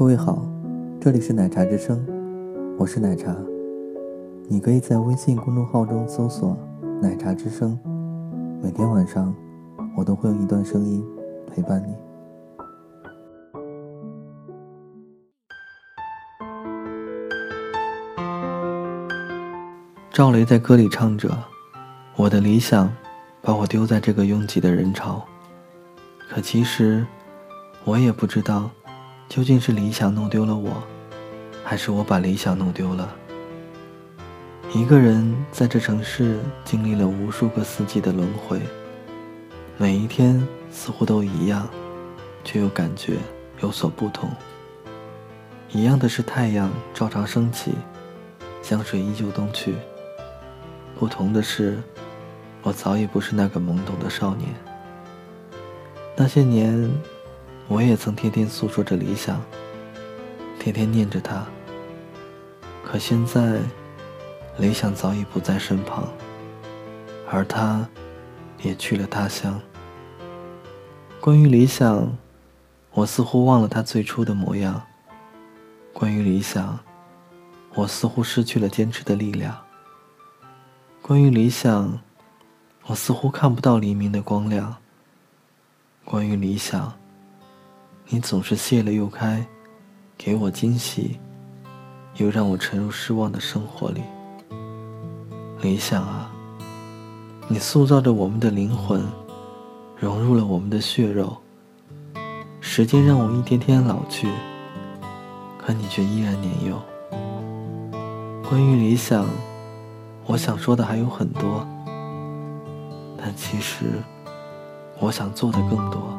各位好，这里是奶茶之声，我是奶茶。你可以在微信公众号中搜索“奶茶之声”，每天晚上我都会用一段声音陪伴你。赵雷在歌里唱着：“我的理想把我丢在这个拥挤的人潮。”可其实，我也不知道，究竟是理想弄丢了我，还是我把理想弄丢了。一个人在这城市经历了无数个四季的轮回，每一天似乎都一样，却又感觉有所不同。一样的是太阳照常升起，香水依旧东去；不同的是，我早已不是那个懵懂的少年。那些年，我也曾天天诉说着理想，天天念着他。可现在。理想早已不在身旁，而他，也去了他乡。关于理想，我似乎忘了他最初的模样。关于理想，我似乎失去了坚持的力量。关于理想，我似乎看不到黎明的光亮。关于理想，你总是谢了又开，给我惊喜，又让我沉入失望的生活里。理想啊，你塑造着我们的灵魂，融入了我们的血肉。时间让我一天天老去，可你却依然年幼。关于理想，我想说的还有很多，但其实我想做的更多。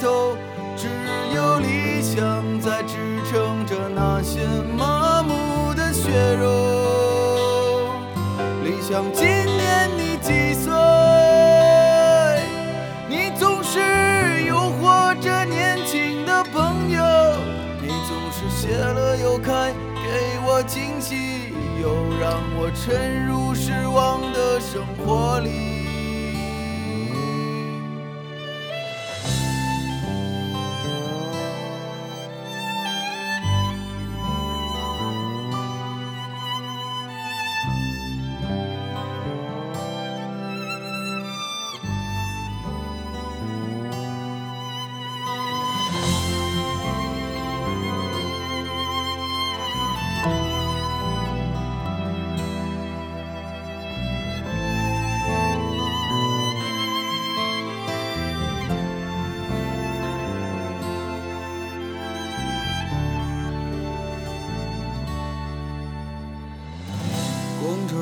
头只有理想在支撑着那些麻木的血肉。理想，今年你几岁？你总是诱惑着年轻的朋友，你总是谢了又开，给我惊喜，又让我沉入失望的生活里。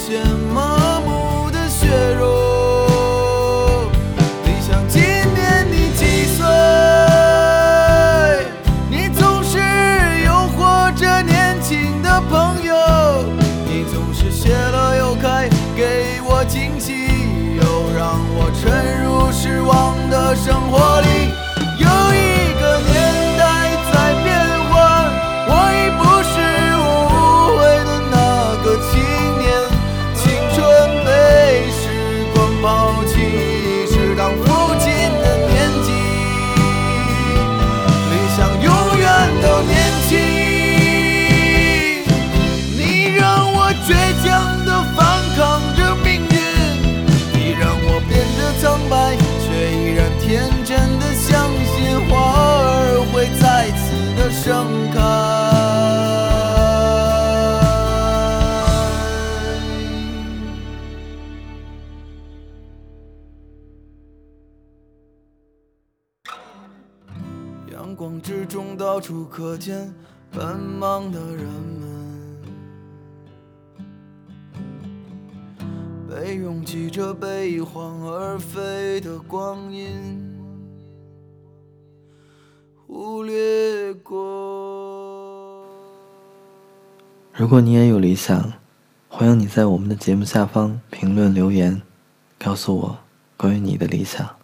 什么？抱紧中到处可见奔忙的人们，被拥挤着被晃而飞的光阴忽略过。如果你也有理想，欢迎你在我们的节目下方评论留言，告诉我关于你的理想。